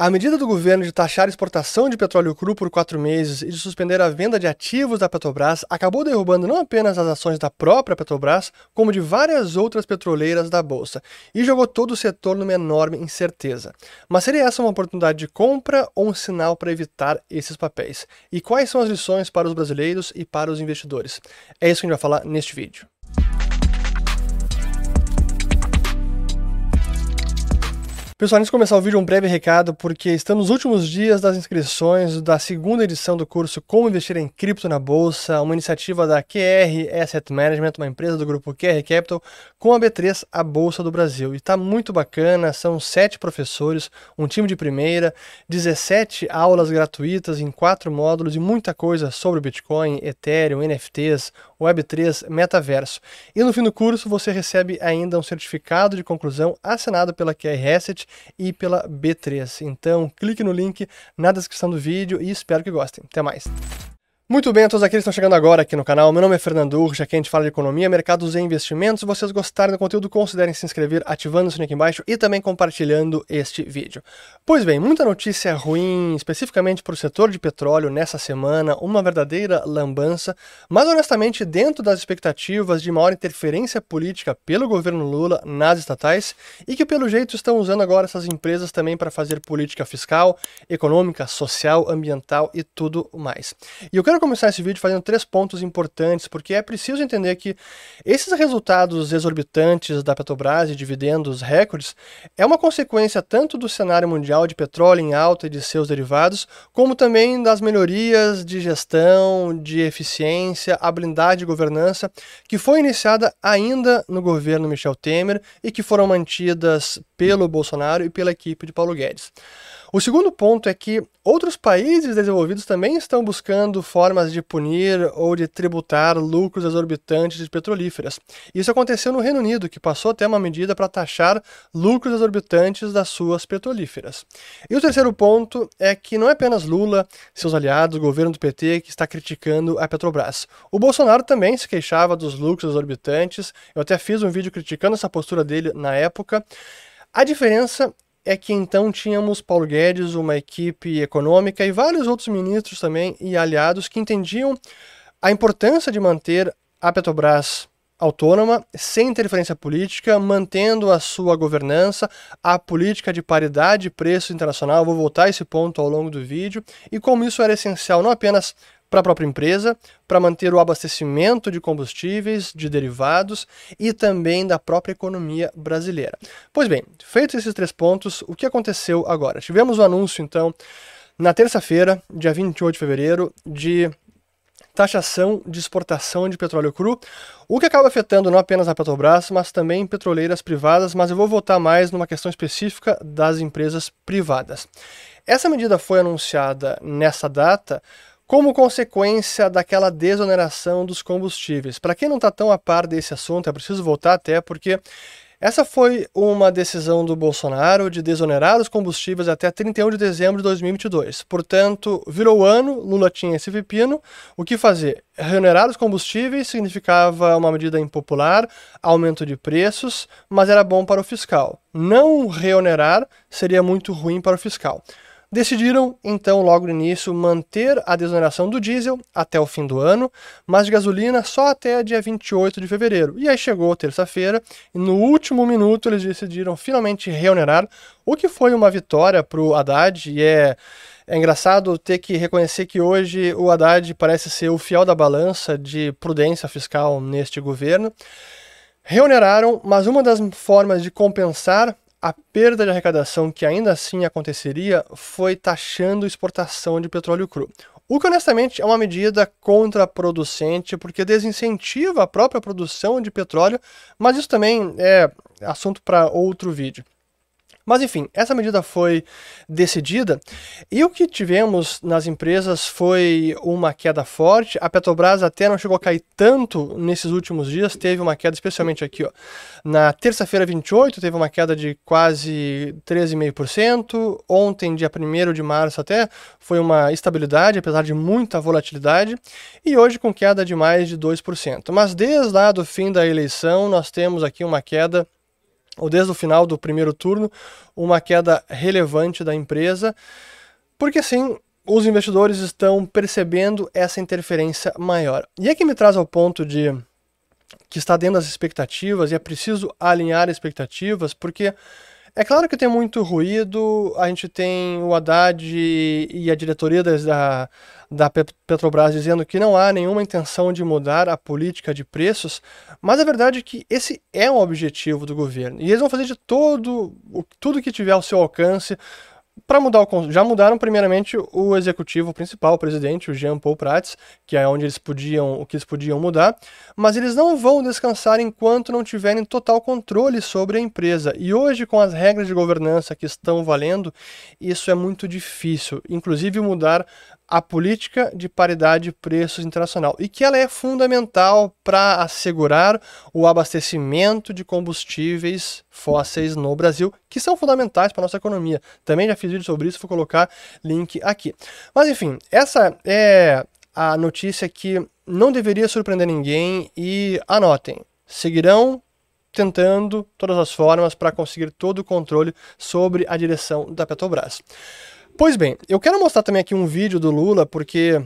A medida do governo de taxar a exportação de petróleo cru por quatro meses e de suspender a venda de ativos da Petrobras acabou derrubando não apenas as ações da própria Petrobras, como de várias outras petroleiras da Bolsa, e jogou todo o setor numa enorme incerteza. Mas seria essa uma oportunidade de compra ou um sinal para evitar esses papéis? E quais são as lições para os brasileiros e para os investidores? É isso que a gente vai falar neste vídeo. Pessoal, antes de começar o vídeo, um breve recado, porque estamos nos últimos dias das inscrições da segunda edição do curso Como Investir em Cripto na Bolsa, uma iniciativa da QR Asset Management, uma empresa do grupo QR Capital, com a B3, a Bolsa do Brasil. E está muito bacana, são sete professores, um time de primeira, 17 aulas gratuitas em quatro módulos e muita coisa sobre Bitcoin, Ethereum, NFTs, Web3, Metaverso. E no fim do curso você recebe ainda um certificado de conclusão assinado pela QR Asset e pela B3. Então, clique no link na descrição do vídeo e espero que gostem. Até mais! Muito bem, todos aqueles que estão chegando agora aqui no canal, meu nome é Fernando Urja, aqui a gente fala de economia, mercados e investimentos. Se vocês gostarem do conteúdo, considerem se inscrever ativando o sininho aqui embaixo e também compartilhando este vídeo. Pois bem, muita notícia ruim, especificamente para o setor de petróleo nessa semana, uma verdadeira lambança, mas honestamente dentro das expectativas de maior interferência política pelo governo Lula nas estatais e que pelo jeito estão usando agora essas empresas também para fazer política fiscal, econômica, social, ambiental e tudo mais. E eu quero quero começar esse vídeo fazendo três pontos importantes, porque é preciso entender que esses resultados exorbitantes da Petrobras e dividendos recordes é uma consequência tanto do cenário mundial de petróleo em alta e de seus derivados, como também das melhorias de gestão, de eficiência, a blindagem de governança, que foi iniciada ainda no governo Michel Temer e que foram mantidas pelo Bolsonaro e pela equipe de Paulo Guedes. O segundo ponto é que outros países desenvolvidos também estão buscando formas de punir ou de tributar lucros exorbitantes de petrolíferas. Isso aconteceu no Reino Unido, que passou até uma medida para taxar lucros exorbitantes das suas petrolíferas. E o terceiro ponto é que não é apenas Lula, seus aliados, o governo do PT que está criticando a Petrobras. O Bolsonaro também se queixava dos lucros exorbitantes. Eu até fiz um vídeo criticando essa postura dele na época. A diferença é que então tínhamos Paulo Guedes, uma equipe econômica e vários outros ministros também e aliados que entendiam a importância de manter a Petrobras autônoma, sem interferência política, mantendo a sua governança, a política de paridade de preço internacional. Vou voltar a esse ponto ao longo do vídeo e como isso era essencial não apenas para a própria empresa, para manter o abastecimento de combustíveis, de derivados e também da própria economia brasileira. Pois bem, feitos esses três pontos, o que aconteceu agora? Tivemos o anúncio, então, na terça-feira, dia 28 de fevereiro, de taxação de exportação de petróleo cru, o que acaba afetando não apenas a Petrobras, mas também petroleiras privadas, mas eu vou voltar mais numa questão específica das empresas privadas. Essa medida foi anunciada nessa data como consequência daquela desoneração dos combustíveis. Para quem não está tão a par desse assunto, é preciso voltar até porque essa foi uma decisão do Bolsonaro de desonerar os combustíveis até 31 de dezembro de 2022. Portanto, virou ano, Lula tinha esse pepino. O que fazer? Reonerar os combustíveis significava uma medida impopular, aumento de preços, mas era bom para o fiscal. Não reonerar seria muito ruim para o fiscal. Decidiram, então, logo no início, manter a desoneração do diesel até o fim do ano, mas de gasolina só até dia 28 de fevereiro. E aí chegou terça-feira e no último minuto eles decidiram finalmente reonerar, o que foi uma vitória para o Haddad e é. É engraçado ter que reconhecer que hoje o Haddad parece ser o fiel da balança de prudência fiscal neste governo. Reoneraram, mas uma das formas de compensar a perda de arrecadação que ainda assim aconteceria foi taxando exportação de petróleo cru. O que honestamente é uma medida contraproducente, porque desincentiva a própria produção de petróleo, mas isso também é assunto para outro vídeo. Mas enfim, essa medida foi decidida e o que tivemos nas empresas foi uma queda forte. A Petrobras até não chegou a cair tanto nesses últimos dias, teve uma queda, especialmente aqui, ó. Na terça-feira 28, teve uma queda de quase 13,5%. Ontem, dia 1 de março, até foi uma estabilidade, apesar de muita volatilidade. E hoje, com queda de mais de 2%. Mas desde lá do fim da eleição, nós temos aqui uma queda ou desde o final do primeiro turno, uma queda relevante da empresa, porque assim os investidores estão percebendo essa interferência maior. E é que me traz ao ponto de que está dentro das expectativas e é preciso alinhar expectativas, porque é claro que tem muito ruído, a gente tem o Haddad e a diretoria da, da Petrobras dizendo que não há nenhuma intenção de mudar a política de preços, mas a verdade é que esse é um objetivo do governo. E eles vão fazer de todo, tudo que tiver ao seu alcance para mudar o já mudaram primeiramente o executivo principal, o presidente, o Jean Paul Prats, que é onde eles podiam, o que eles podiam mudar, mas eles não vão descansar enquanto não tiverem total controle sobre a empresa. E hoje com as regras de governança que estão valendo, isso é muito difícil, inclusive mudar a política de paridade de preços internacional e que ela é fundamental para assegurar o abastecimento de combustíveis fósseis no Brasil, que são fundamentais para nossa economia. Também já fiz vídeo sobre isso, vou colocar link aqui. Mas enfim, essa é a notícia que não deveria surpreender ninguém e anotem, seguirão tentando todas as formas para conseguir todo o controle sobre a direção da Petrobras. Pois bem, eu quero mostrar também aqui um vídeo do Lula, porque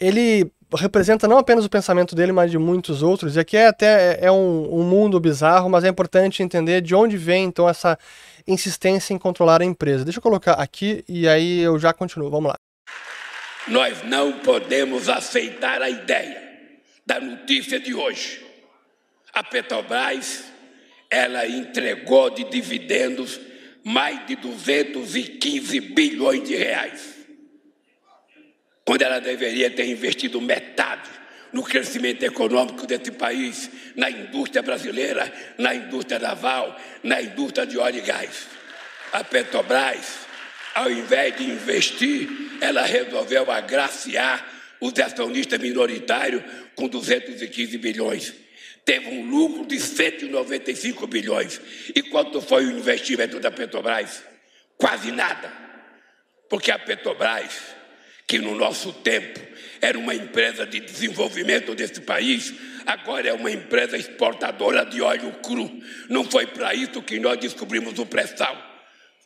ele representa não apenas o pensamento dele, mas de muitos outros, e aqui é até é um, um mundo bizarro, mas é importante entender de onde vem então essa insistência em controlar a empresa. Deixa eu colocar aqui e aí eu já continuo. Vamos lá. Nós não podemos aceitar a ideia da notícia de hoje. A Petrobras, ela entregou de dividendos mais de 215 bilhões de reais, quando ela deveria ter investido metade no crescimento econômico desse país, na indústria brasileira, na indústria naval, na indústria de óleo e gás. A Petrobras, ao invés de investir, ela resolveu agraciar os acionistas minoritários com 215 bilhões teve um lucro de 195 bilhões. E quanto foi o investimento da Petrobras? Quase nada. Porque a Petrobras, que no nosso tempo era uma empresa de desenvolvimento desse país, agora é uma empresa exportadora de óleo cru. Não foi para isso que nós descobrimos o pré-sal.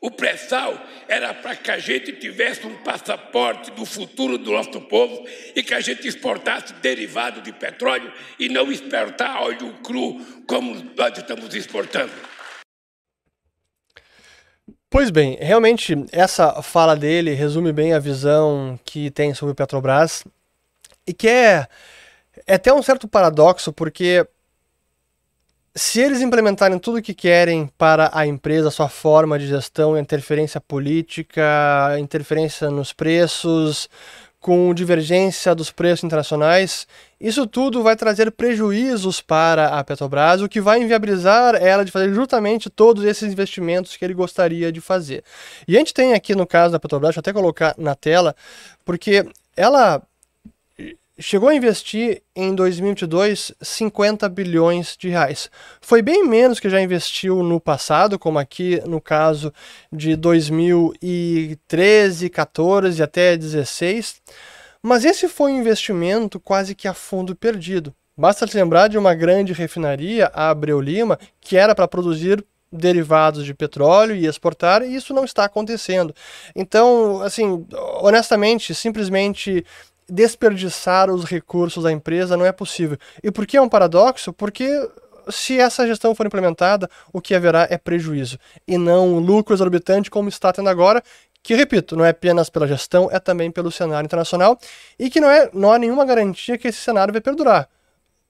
O pré-sal era para que a gente tivesse um passaporte do futuro do nosso povo e que a gente exportasse derivado de petróleo e não exportar óleo cru como nós estamos exportando. Pois bem, realmente essa fala dele resume bem a visão que tem sobre Petrobras e que é, é até um certo paradoxo, porque se eles implementarem tudo o que querem para a empresa, sua forma de gestão, interferência política, interferência nos preços, com divergência dos preços internacionais, isso tudo vai trazer prejuízos para a Petrobras, o que vai inviabilizar ela de fazer justamente todos esses investimentos que ele gostaria de fazer. E a gente tem aqui no caso da Petrobras, deixa eu até colocar na tela, porque ela chegou a investir em 2022 50 bilhões de reais. Foi bem menos que já investiu no passado, como aqui no caso de 2013, 14 até 16. Mas esse foi um investimento quase que a fundo perdido. Basta lembrar de uma grande refinaria, a Abreu Lima, que era para produzir derivados de petróleo e exportar, e isso não está acontecendo. Então, assim, honestamente, simplesmente desperdiçar os recursos da empresa não é possível. E por que é um paradoxo? Porque se essa gestão for implementada, o que haverá é prejuízo e não um lucro exorbitante como está tendo agora, que repito, não é apenas pela gestão, é também pelo cenário internacional e que não, é, não há nenhuma garantia que esse cenário vai perdurar.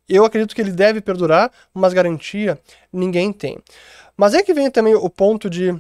Eu acredito que ele deve perdurar, mas garantia ninguém tem. Mas é que vem também o ponto de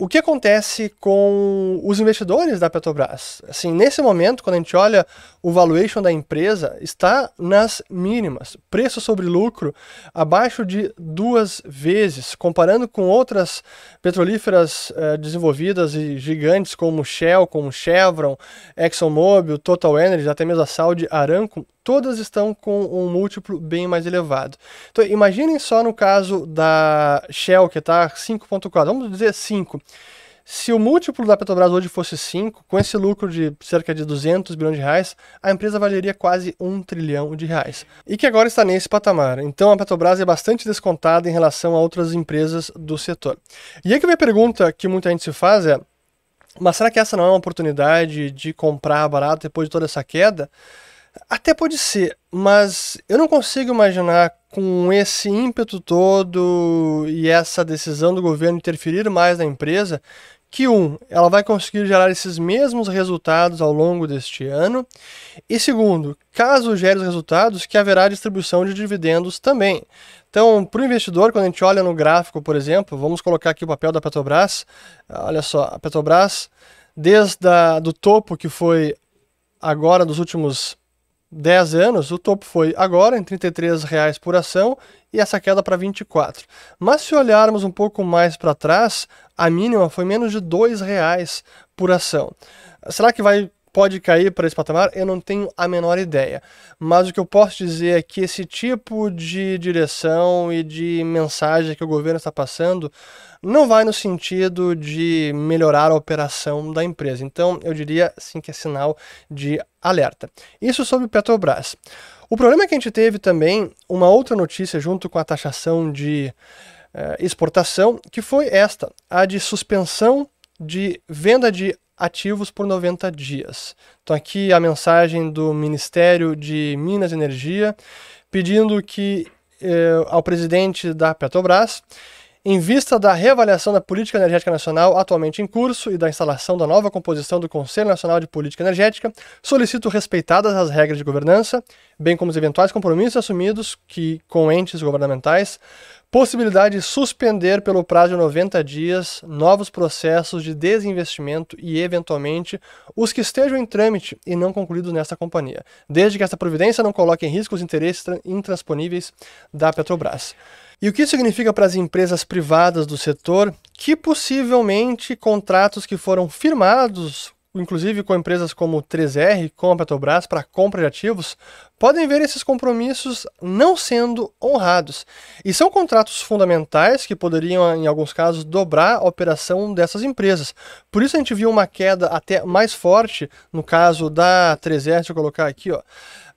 o que acontece com os investidores da Petrobras? Assim, nesse momento, quando a gente olha o valuation da empresa, está nas mínimas. Preço sobre lucro abaixo de duas vezes, comparando com outras petrolíferas eh, desenvolvidas e gigantes como Shell, como Chevron, ExxonMobil, Total Energy, até mesmo a Saudi Aramco, todas estão com um múltiplo bem mais elevado. Então, imaginem só no caso da Shell, que está 5.4, vamos dizer 5. Se o múltiplo da Petrobras hoje fosse 5, com esse lucro de cerca de 200 bilhões de reais, a empresa valeria quase 1 trilhão de reais. E que agora está nesse patamar. Então a Petrobras é bastante descontada em relação a outras empresas do setor. E aí que a minha pergunta que muita gente se faz é: mas será que essa não é uma oportunidade de comprar barato depois de toda essa queda? Até pode ser, mas eu não consigo imaginar com esse ímpeto todo e essa decisão do governo interferir mais na empresa que um, ela vai conseguir gerar esses mesmos resultados ao longo deste ano, e segundo, caso gere os resultados, que haverá distribuição de dividendos também. Então, para o investidor, quando a gente olha no gráfico, por exemplo, vamos colocar aqui o papel da Petrobras, olha só, a Petrobras, desde a, do topo que foi agora dos últimos 10 anos, o topo foi agora em R$ 33,00 por ação e essa queda para 24. Mas se olharmos um pouco mais para trás, a mínima foi menos de R$ 2,00 por ação. Será que vai pode cair para esse patamar? Eu não tenho a menor ideia. Mas o que eu posso dizer é que esse tipo de direção e de mensagem que o governo está passando não vai no sentido de melhorar a operação da empresa. Então, eu diria sim que é sinal de alerta. Isso sobre Petrobras. O problema é que a gente teve também uma outra notícia junto com a taxação de eh, exportação, que foi esta, a de suspensão de venda de ativos por 90 dias. Então, aqui a mensagem do Ministério de Minas e Energia pedindo que eh, ao presidente da Petrobras em vista da reavaliação da política energética nacional atualmente em curso e da instalação da nova composição do Conselho Nacional de Política Energética, solicito respeitadas as regras de governança, bem como os eventuais compromissos assumidos que com entes governamentais, possibilidade de suspender pelo prazo de 90 dias novos processos de desinvestimento e, eventualmente, os que estejam em trâmite e não concluídos nesta companhia, desde que esta providência não coloque em risco os interesses intransponíveis da Petrobras. E o que significa para as empresas privadas do setor que possivelmente contratos que foram firmados, inclusive com empresas como 3R, com a Petrobras, para compra de ativos, podem ver esses compromissos não sendo honrados. E são contratos fundamentais que poderiam, em alguns casos, dobrar a operação dessas empresas. Por isso a gente viu uma queda até mais forte no caso da 3R, deixa eu colocar aqui, ó.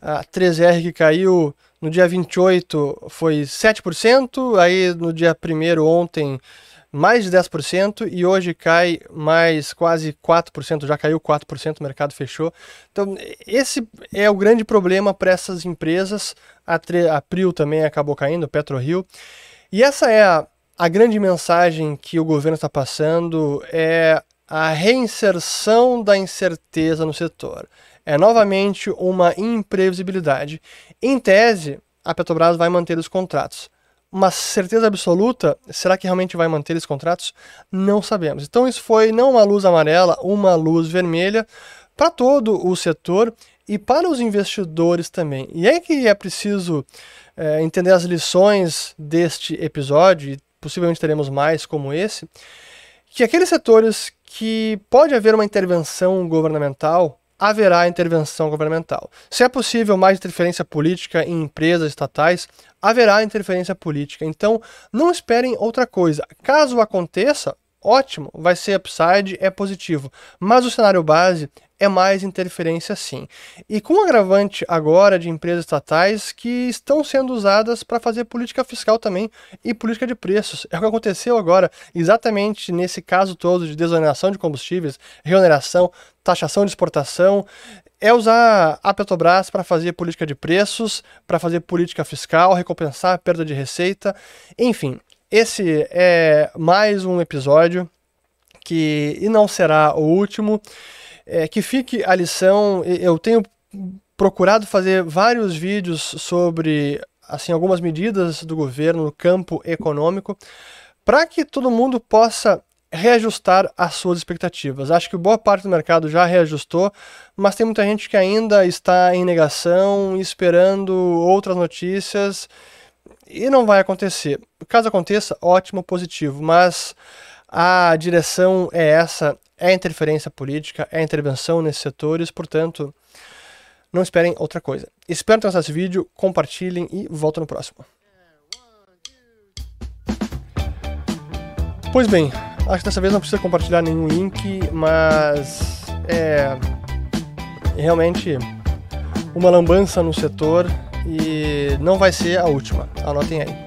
A 3R que caiu no dia 28 foi 7%, aí no dia 1 ontem mais de 10% e hoje cai mais quase 4%, já caiu 4%, o mercado fechou. Então, esse é o grande problema para essas empresas. A, também acabou caindo, PetroRio. E essa é a, a grande mensagem que o governo está passando, é a reinserção da incerteza no setor é novamente uma imprevisibilidade. Em tese, a Petrobras vai manter os contratos. Uma certeza absoluta, será que realmente vai manter os contratos? Não sabemos. Então, isso foi não uma luz amarela, uma luz vermelha para todo o setor e para os investidores também. E é que é preciso é, entender as lições deste episódio, e possivelmente teremos mais como esse, que aqueles setores que pode haver uma intervenção governamental haverá intervenção governamental. Se é possível mais interferência política em empresas estatais, haverá interferência política. Então, não esperem outra coisa. Caso aconteça, ótimo, vai ser upside, é positivo. Mas o cenário base é mais interferência sim. E com o agravante agora de empresas estatais que estão sendo usadas para fazer política fiscal também e política de preços. É o que aconteceu agora, exatamente nesse caso todo de desoneração de combustíveis, reoneração, taxação de exportação, é usar a Petrobras para fazer política de preços, para fazer política fiscal, recompensar a perda de receita, enfim. Esse é mais um episódio que e não será o último. É, que fique a lição. Eu tenho procurado fazer vários vídeos sobre assim algumas medidas do governo no campo econômico para que todo mundo possa reajustar as suas expectativas. Acho que boa parte do mercado já reajustou, mas tem muita gente que ainda está em negação, esperando outras notícias e não vai acontecer. Caso aconteça, ótimo, positivo, mas a direção é essa, é interferência política, é intervenção nesses setores, portanto, não esperem outra coisa. Espero ter gostado desse vídeo, compartilhem e volto no próximo. Pois bem, Acho que dessa vez não precisa compartilhar nenhum link, mas é realmente uma lambança no setor e não vai ser a última. Anotem aí.